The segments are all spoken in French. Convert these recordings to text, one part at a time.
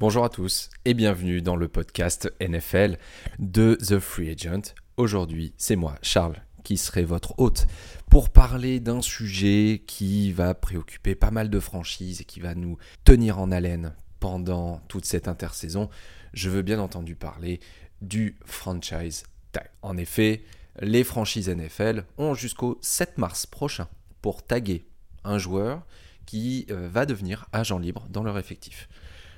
Bonjour à tous et bienvenue dans le podcast NFL de The Free Agent. Aujourd'hui, c'est moi, Charles, qui serai votre hôte pour parler d'un sujet qui va préoccuper pas mal de franchises et qui va nous tenir en haleine pendant toute cette intersaison. Je veux bien entendu parler du franchise tag. En effet, les franchises NFL ont jusqu'au 7 mars prochain pour taguer un joueur qui euh, va devenir agent libre dans leur effectif.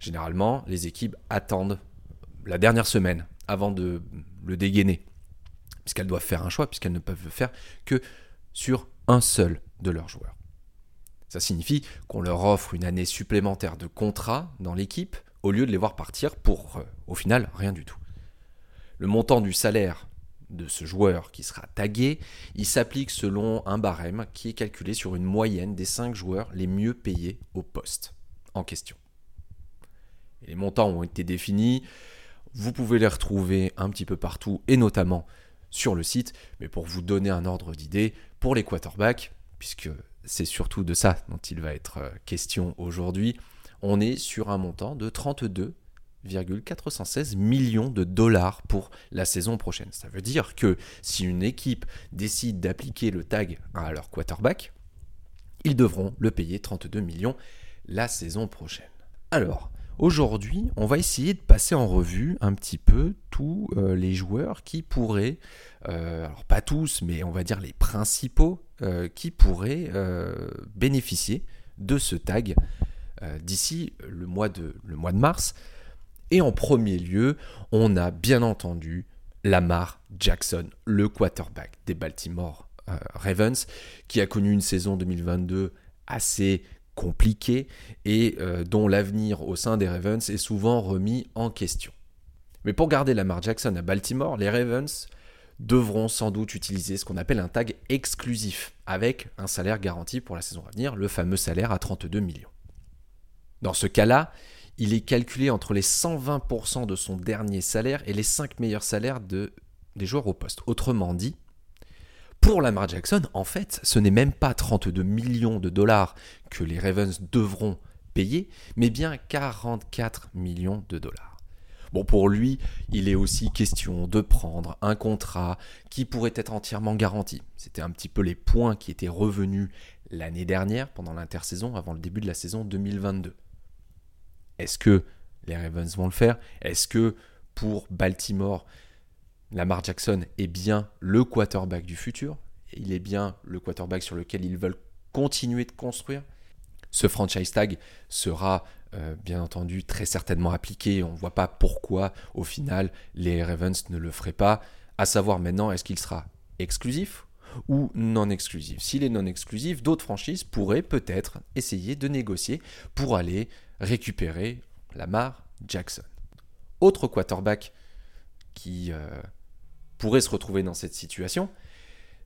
Généralement, les équipes attendent la dernière semaine avant de le dégainer, puisqu'elles doivent faire un choix, puisqu'elles ne peuvent le faire que sur un seul de leurs joueurs. Ça signifie qu'on leur offre une année supplémentaire de contrat dans l'équipe au lieu de les voir partir pour, euh, au final, rien du tout. Le montant du salaire de ce joueur qui sera tagué, il s'applique selon un barème qui est calculé sur une moyenne des 5 joueurs les mieux payés au poste en question les montants ont été définis. Vous pouvez les retrouver un petit peu partout et notamment sur le site. Mais pour vous donner un ordre d'idée, pour les quarterbacks, puisque c'est surtout de ça dont il va être euh, question aujourd'hui, on est sur un montant de 32,416 millions de dollars pour la saison prochaine. Ça veut dire que si une équipe décide d'appliquer le tag à leur quarterback, ils devront le payer 32 millions la saison prochaine. Alors, Aujourd'hui, on va essayer de passer en revue un petit peu tous euh, les joueurs qui pourraient, euh, alors pas tous, mais on va dire les principaux, euh, qui pourraient bénéficier de ce tag d'ici le, mois de, le mois de mars. Et en premier lieu, on a bien entendu Lamar Jackson, le quarterback des Baltimore Ravens, qui a connu une saison 2022 assez compliqué et euh, dont l'avenir au sein des Ravens est souvent remis en question. Mais pour garder Lamar Jackson à Baltimore, les Ravens devront sans doute utiliser ce qu'on appelle un tag exclusif, avec un salaire garanti pour la saison à venir, le fameux salaire à 32 millions. Dans ce cas-là, il est calculé entre les 120% de son dernier salaire et les 5 meilleurs salaires de, des joueurs au poste. Autrement dit, pour Lamar Jackson, en fait, ce n'est même pas 32 millions de dollars que les Ravens devront payer, mais bien 44 millions de dollars. Bon, pour lui, il est aussi question de prendre un contrat qui pourrait être entièrement garanti. C'était un petit peu les points qui étaient revenus l'année dernière, pendant l'intersaison, avant le début de la saison 2022. Est-ce que les Ravens vont le faire? Est-ce que pour Baltimore, Lamar Jackson est bien le quarterback du futur. Il est bien le quarterback sur lequel ils veulent continuer de construire. Ce franchise tag sera euh, bien entendu très certainement appliqué. On ne voit pas pourquoi au final les Ravens ne le feraient pas. À savoir maintenant, est-ce qu'il sera exclusif ou non exclusif? S'il est non exclusif, d'autres franchises pourraient peut-être essayer de négocier pour aller récupérer Lamar Jackson. Autre quarterback qui euh, pourrait se retrouver dans cette situation,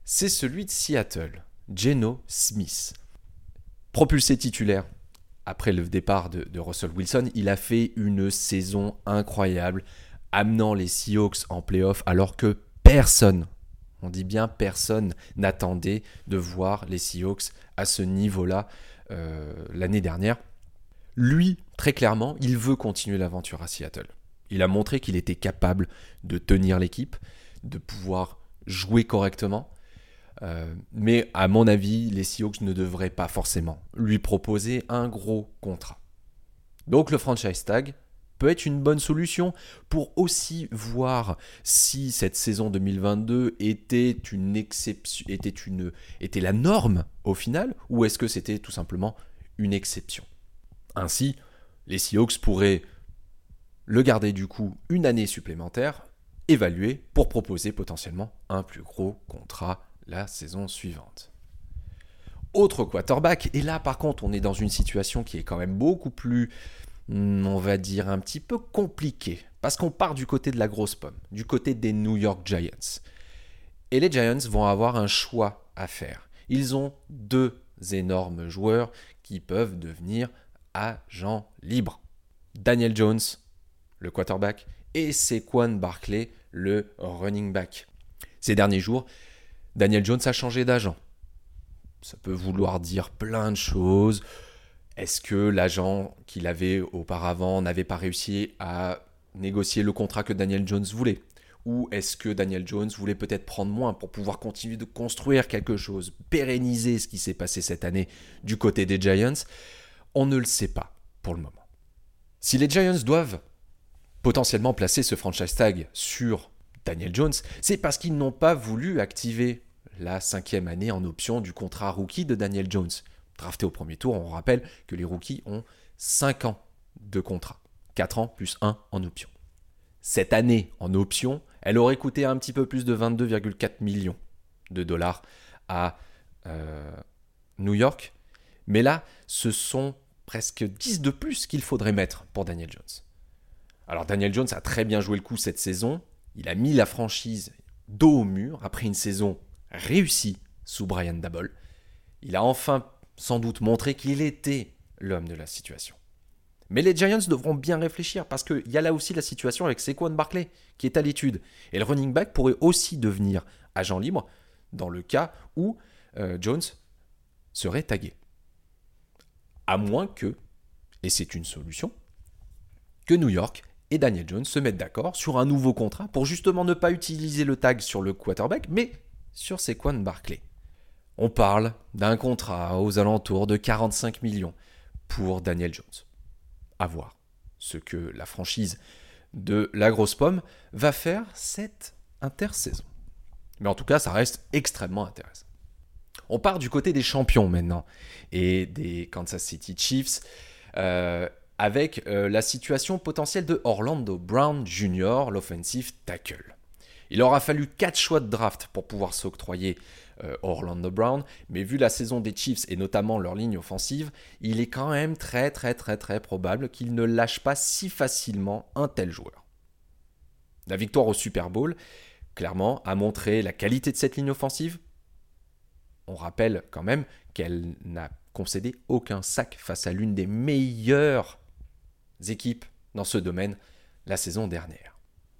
c'est celui de Seattle, Geno Smith. Propulsé titulaire après le départ de, Russell Wilson, il a fait une saison incroyable, amenant les Seahawks en playoff alors que personne, on dit bien personne, n'attendait de voir les Seahawks à ce niveau-là euh, l'année dernière. Lui, très clairement, il veut continuer l'aventure à Seattle. Il a montré qu'il était capable de tenir l'équipe, de pouvoir jouer correctement. Euh, mais à mon avis, les Seahawks ne devraient pas forcément lui proposer un gros contrat. Donc le franchise tag peut être une bonne solution pour aussi voir si cette saison 2022 était une exception, était une était la norme au final, ou est-ce que c'était tout simplement une exception? Ainsi, les Seahawks pourraient le garder du coup une année supplémentaire évaluer pour proposer potentiellement un plus gros contrat la saison suivante. Autre quarterback, et là par contre on est dans une situation qui est quand même beaucoup plus, hmm, on va dire, un petit peu compliquée, parce qu'on part du côté de la grosse pomme, du côté des New York Giants. Et les Giants vont avoir un choix à faire. Ils ont deux énormes joueurs qui peuvent devenir agents libres. Daniel Jones, le quarterback, et Sequan Barkley, le running back. Ces derniers jours, Daniel Jones a changé d'agent. Ça peut vouloir dire plein de choses. Est-ce que l'agent qu'il avait auparavant n'avait pas réussi à négocier le contrat que Daniel Jones voulait? Ou est-ce que Daniel Jones voulait peut-être prendre moins pour pouvoir continuer de construire quelque chose, pérenniser ce qui s'est passé cette année du côté des Giants? On ne le sait pas pour le moment. Si les Giants doivent potentiellement placer ce franchise tag sur Daniel Jones, c'est parce qu'ils n'ont pas voulu activer la cinquième année en option du contrat rookie de Daniel Jones. Drafté au premier tour, on rappelle que les rookies ont 5 ans de contrat. 4 ans plus 1 en option. Cette année en option, elle aurait coûté un petit peu plus de 22,4 millions de dollars à euh, New York. Mais là, ce sont presque 10 de plus qu'il faudrait mettre pour Daniel Jones. Alors Daniel Jones a très bien joué le coup cette saison. Il a mis la franchise dos au mur après une saison réussie sous Brian Dabble. Il a enfin sans doute montré qu'il était l'homme de la situation. Mais les Giants devront bien réfléchir parce qu'il y a là aussi la situation avec Saquon Barkley qui est à l'étude. Et le running back pourrait aussi devenir agent libre dans le cas où euh, Jones serait tagué. À moins que, et c'est une solution, que New York et Daniel Jones se mettent d'accord sur un nouveau contrat pour justement ne pas utiliser le tag sur le quarterback, mais sur Saquon Barkley. On parle d'un contrat aux alentours de 45 millions pour Daniel Jones. À voir ce que la franchise de la grosse pomme va faire cette intersaison. Mais en tout cas, ça reste extrêmement intéressant. On part du côté des champions maintenant et des Kansas City Chiefs. Euh, avec euh, la situation potentielle de Orlando Brown Jr., l'offensive tackle. Il aura fallu 4 choix de draft pour pouvoir s'octroyer euh, Orlando Brown, mais vu la saison des Chiefs et notamment leur ligne offensive, il est quand même très très très très probable qu'il ne lâche pas si facilement un tel joueur. La victoire au Super Bowl, clairement, a montré la qualité de cette ligne offensive. On rappelle quand même qu'elle n'a concédé aucun sac face à l'une des meilleures équipes dans ce domaine la saison dernière.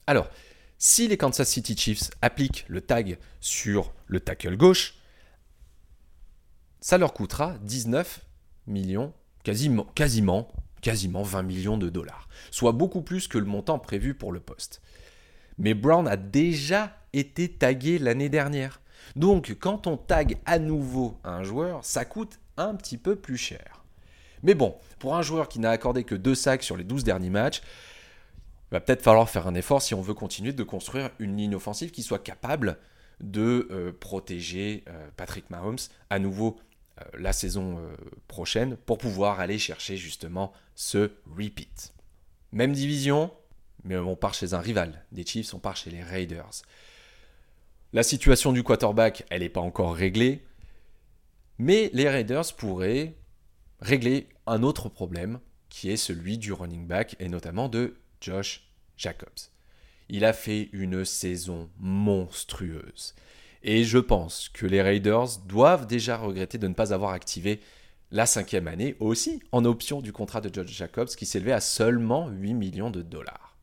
Alors, si les Kansas City Chiefs appliquent le tag sur le tackle gauche, ça leur coûtera 19 millions, quasiment, quasiment, quasiment 20 millions de dollars, soit beaucoup plus que le montant prévu pour le poste. Mais Brown a déjà été tagué l'année dernière. Donc quand on tag à nouveau un joueur, ça coûte un petit peu plus cher. Mais bon, pour un joueur qui n'a accordé que deux sacs sur les 12 derniers matchs, il va peut-être falloir faire un effort si on veut continuer de construire une ligne offensive qui soit capable de euh, protéger euh, Patrick Mahomes à nouveau euh, la saison prochaine pour pouvoir aller chercher justement ce repeat. Même division, mais on part chez un rival. Des Chiefs, on part chez les Raiders. La situation du quarterback, elle n'est pas encore réglée, mais les Raiders pourraient régler un autre problème qui est celui du running back et notamment de Josh Jacobs. Il a fait une saison monstrueuse. Et je pense que les Raiders doivent déjà regretter de ne pas avoir activé la cinquième année aussi en option du contrat de Josh Jacobs qui s'élevait à seulement 8 millions de dollars.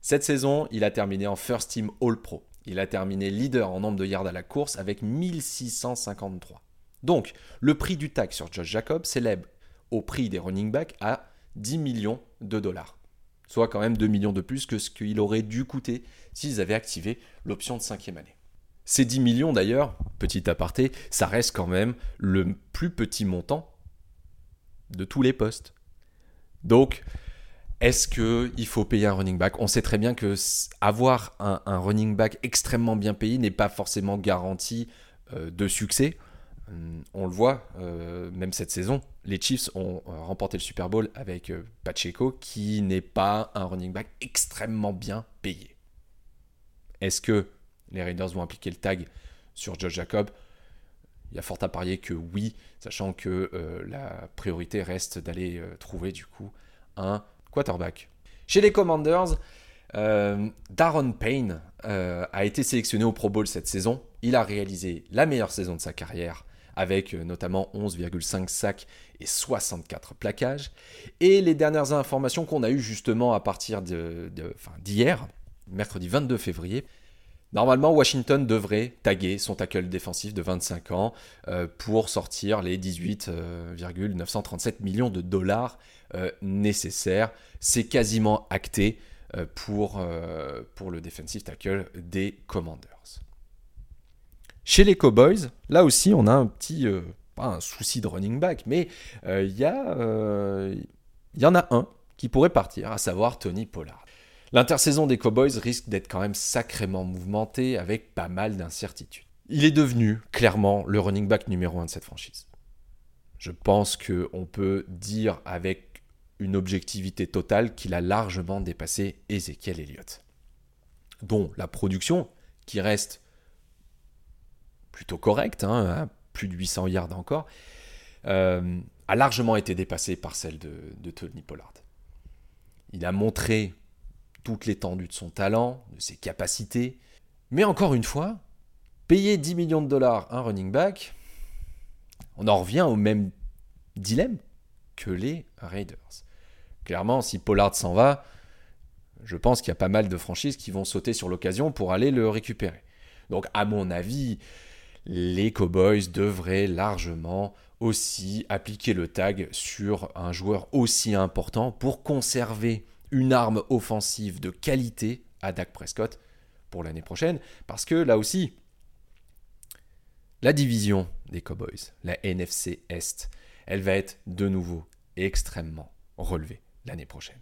Cette saison, il a terminé en First Team All Pro. Il a terminé leader en nombre de yards à la course avec 1653. Donc, le prix du tag sur Josh Jacobs s'élève au prix des running backs à 10 millions de dollars. Soit quand même 2 millions de plus que ce qu'il aurait dû coûter s'ils avaient activé l'option de cinquième année. Ces 10 millions d'ailleurs, petit aparté, ça reste quand même le plus petit montant de tous les postes. Donc, est-ce qu'il faut payer un running back? On sait très bien que avoir un, running back extrêmement bien payé n'est pas forcément garanti euh, de succès. Hum, on le voit, euh, même cette saison, les Chiefs ont euh, remporté le Super Bowl avec euh, Pacheco, qui n'est pas un running back extrêmement bien payé. Est-ce que les Raiders vont appliquer le tag sur Josh Jacob? Il y a fort à parier que oui, sachant que la priorité reste d'aller trouver du coup un quarterback. Chez les Commanders, Darren Payne a été sélectionné au Pro Bowl cette saison. Il a réalisé la meilleure saison de sa carrière avec euh, notamment 11,5 sacs et 64 plaquages. Et les dernières informations qu'on a eues justement à partir d'hier, de, mercredi 22 février, Normalement, Washington devrait taguer son tackle défensif de 25 ans euh, pour sortir les 18,937 millions de dollars euh, nécessaires. C'est quasiment acté euh, pour le defensive tackle des Commanders. Chez les Cowboys, là aussi, on a un petit, pas un souci de running back, mais il y, y en a un qui pourrait partir, à savoir Tony Pollard. L'intersaison des Cowboys risque d'être quand même sacrément mouvementée avec pas mal d'incertitudes. Il est devenu clairement le running back numéro un de cette franchise. Je pense qu'on peut dire avec une objectivité totale qu'il a largement dépassé Ezekiel Elliott, dont la production, qui reste plutôt correcte, hein, plus de 800 yards encore, euh, a largement été dépassée par celle de Tony Pollard. Il a montré toute l'étendue de son talent, de ses capacités. Mais encore une fois, payer 10 millions de dollars un running back, on en revient au même dilemme que les Raiders. Clairement, si Pollard s'en va, je pense qu'il y a pas mal de franchises qui vont sauter sur l'occasion pour aller le récupérer. Donc à mon avis, les Cowboys devraient largement aussi appliquer le tag sur un joueur aussi important pour conserver une arme offensive de qualité à Dak Prescott pour l'année prochaine. Parce que là aussi, la division des Cowboys, la NFC Est, elle va être de nouveau extrêmement relevée l'année prochaine.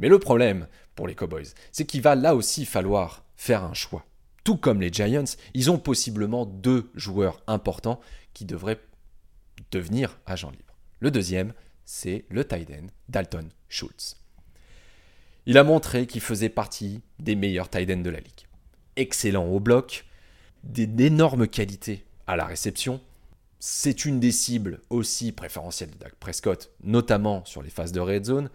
Mais le problème pour les Cowboys, c'est qu'il va là aussi falloir faire un choix. Tout comme les Giants, ils ont possiblement deux joueurs importants qui devraient devenir agents libres. Le deuxième, c'est le tight end Dalton Schultz. Il a montré qu'il faisait partie des meilleurs tight ends de la ligue. Excellent au bloc, d'énormes qualités à la réception. C'est une des cibles aussi préférentielles de Dak Prescott, notamment sur les phases de red zone.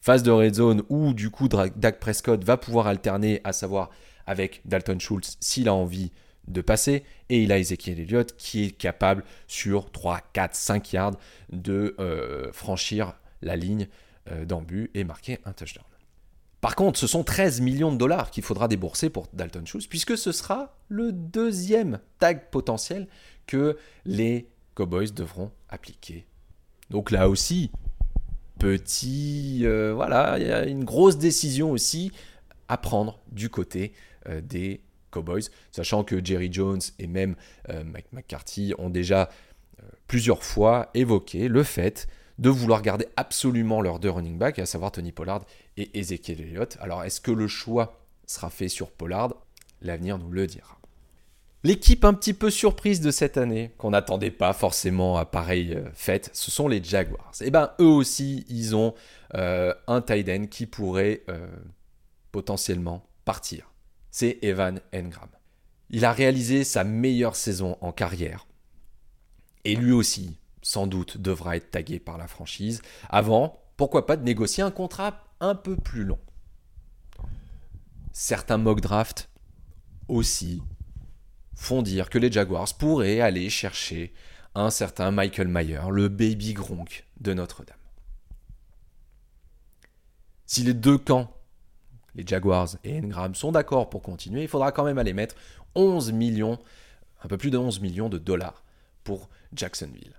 Phase de red zone où du coup Dak Prescott va pouvoir alterner, à savoir avec Dalton Schultz s'il a envie de passer. Et il a Ezekiel Elliott qui est capable sur 3, 4, 5 yards de euh, franchir la ligne euh, et marquer un touchdown. Par contre, ce sont 13 millions de dollars qu'il faudra débourser pour Dalton Schultz, puisque ce sera le deuxième tag potentiel que les Cowboys devront appliquer. Donc là aussi, petit, euh, voilà, il y a une grosse décision aussi à prendre du côté des Cowboys, sachant que Jerry Jones et même euh, Mike McCarthy ont déjà plusieurs fois évoqué le fait de vouloir garder absolument leurs deux running backs, à savoir Tony Pollard et Ezekiel Elliott. Alors est-ce que le choix sera fait sur Pollard? L'avenir nous le dira. L'équipe un petit peu surprise de cette année, qu'on n'attendait pas forcément à pareille euh, fête, ce sont les Jaguars. Et eh bien eux aussi, ils ont euh, un tight end qui pourrait euh, potentiellement partir. C'est Evan Engram. Il a réalisé sa meilleure saison en carrière. Et lui aussi, sans doute, devra être tagué par la franchise avant, pourquoi pas, de négocier un contrat un peu plus long? Certains mock drafts aussi font dire que les Jaguars pourraient aller chercher un certain Michael Mayer, le baby Gronk de Notre-Dame. Si les deux camps, les Jaguars et Engram, sont d'accord pour continuer, il faudra quand même aller mettre 11 millions, un peu plus de 11 millions de dollars pour Jacksonville.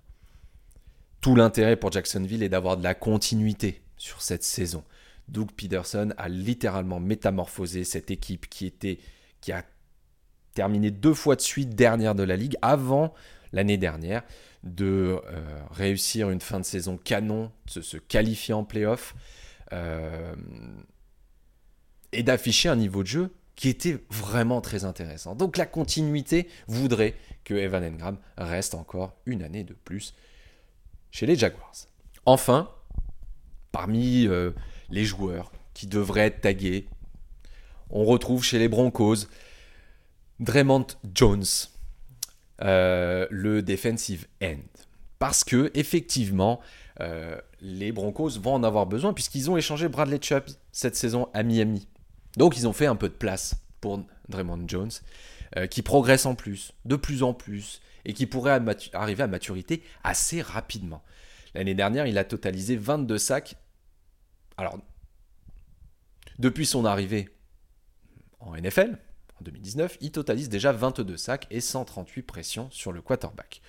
Tout l'intérêt pour Jacksonville est d'avoir de la continuité sur cette saison. Doug Peterson a littéralement métamorphosé cette équipe qui était qui a terminé deux fois de suite dernière de la ligue avant l'année dernière de euh, réussir une fin de saison canon, de se qualifier en playoff euh, et d'afficher un niveau de jeu qui était vraiment très intéressant. Donc la continuité voudrait que Evan Engram reste encore une année de plus chez les Jaguars. Enfin, parmi euh, les joueurs qui devraient être tagués, on retrouve chez les Broncos Draymond Jones, euh, le defensive end. Parce que, effectivement, euh, les Broncos vont en avoir besoin puisqu'ils ont échangé Bradley Chubb cette saison à Miami. Donc, ils ont fait un peu de place pour Draymond Jones, qui progresse en plus, de plus en plus, et qui pourrait arriver à maturité assez rapidement. L'année dernière, il a totalisé 22 sacs. Alors, depuis son arrivée en NFL, en 2019, il totalise déjà 22 sacs et 138 pressions sur le quarterback.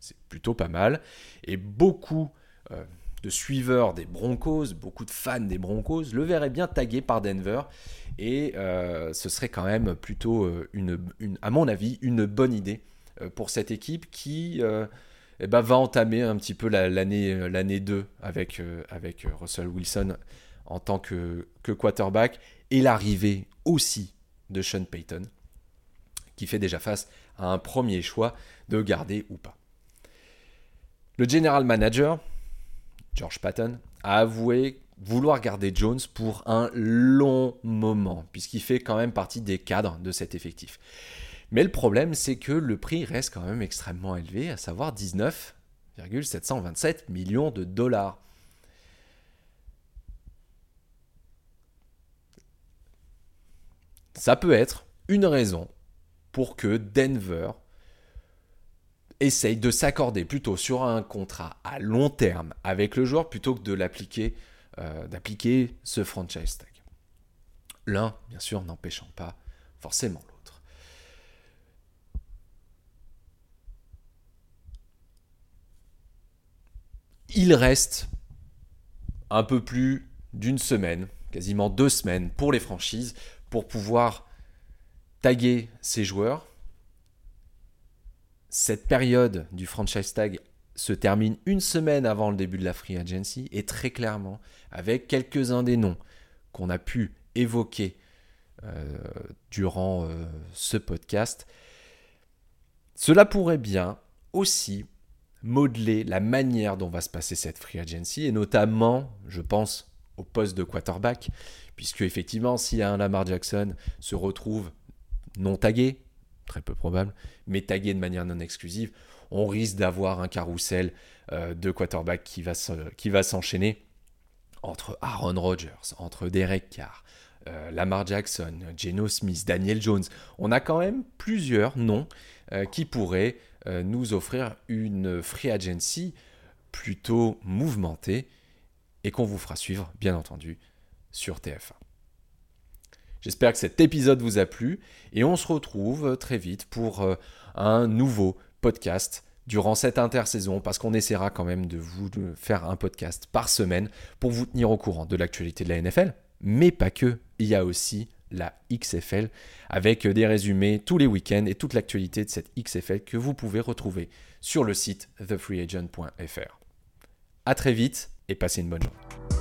C'est plutôt pas mal. Et beaucoup euh, de suiveurs des Broncos, beaucoup de fans des Broncos, le verraient bien tagué par Denver. Et euh, ce serait quand même plutôt, euh, une, à mon avis, une bonne idée pour cette équipe qui eh ben, va entamer un petit peu l'année l'année 2 avec, avec Russell Wilson en tant que, que quarterback et l'arrivée aussi de Sean Payton, qui fait déjà face à un premier choix de garder ou pas. Le general manager, George Patton, a avoué vouloir garder Jones pour un long moment, puisqu'il fait quand même partie des cadres de cet effectif. Mais le problème, c'est que le prix reste quand même extrêmement élevé, à savoir 19,727 millions de dollars. Ça peut être une raison pour que Denver essaye de s'accorder plutôt sur un contrat à long terme avec le joueur plutôt que de l'appliquer, euh, d'appliquer ce franchise tag. L'un, bien sûr, n'empêchant pas forcément l'autre. Il reste un peu plus d'une semaine, quasiment deux semaines pour les franchises pour pouvoir taguer ces joueurs. Cette période du franchise tag se termine une semaine avant le début de la free agency et très clairement avec quelques-uns des noms qu'on a pu évoquer euh, durant euh, ce podcast. Cela pourrait bien aussi modeler la manière dont va se passer cette free agency et notamment, je pense, au poste de quarterback, puisque effectivement, si un Lamar Jackson se retrouve non tagué, très peu probable, mais tagué de manière non exclusive, on risque d'avoir un carrousel euh, de quarterback qui va, s'enchaîner entre Aaron Rodgers, entre Derek Carr, euh, Lamar Jackson, Geno Smith, Daniel Jones. On a quand même plusieurs noms euh, qui pourraient nous offrir une free agency plutôt mouvementée et qu'on vous fera suivre, bien entendu, sur TF1. J'espère que cet épisode vous a plu et on se retrouve très vite pour euh, un nouveau podcast durant cette intersaison parce qu'on essaiera quand même de vous faire un podcast par semaine pour vous tenir au courant de l'actualité de la NFL, mais pas que, il y a aussi la XFL avec des résumés tous les week-ends et toute l'actualité de cette XFL que vous pouvez retrouver sur le site thefreeagent.fr. A très vite et passez une bonne journée.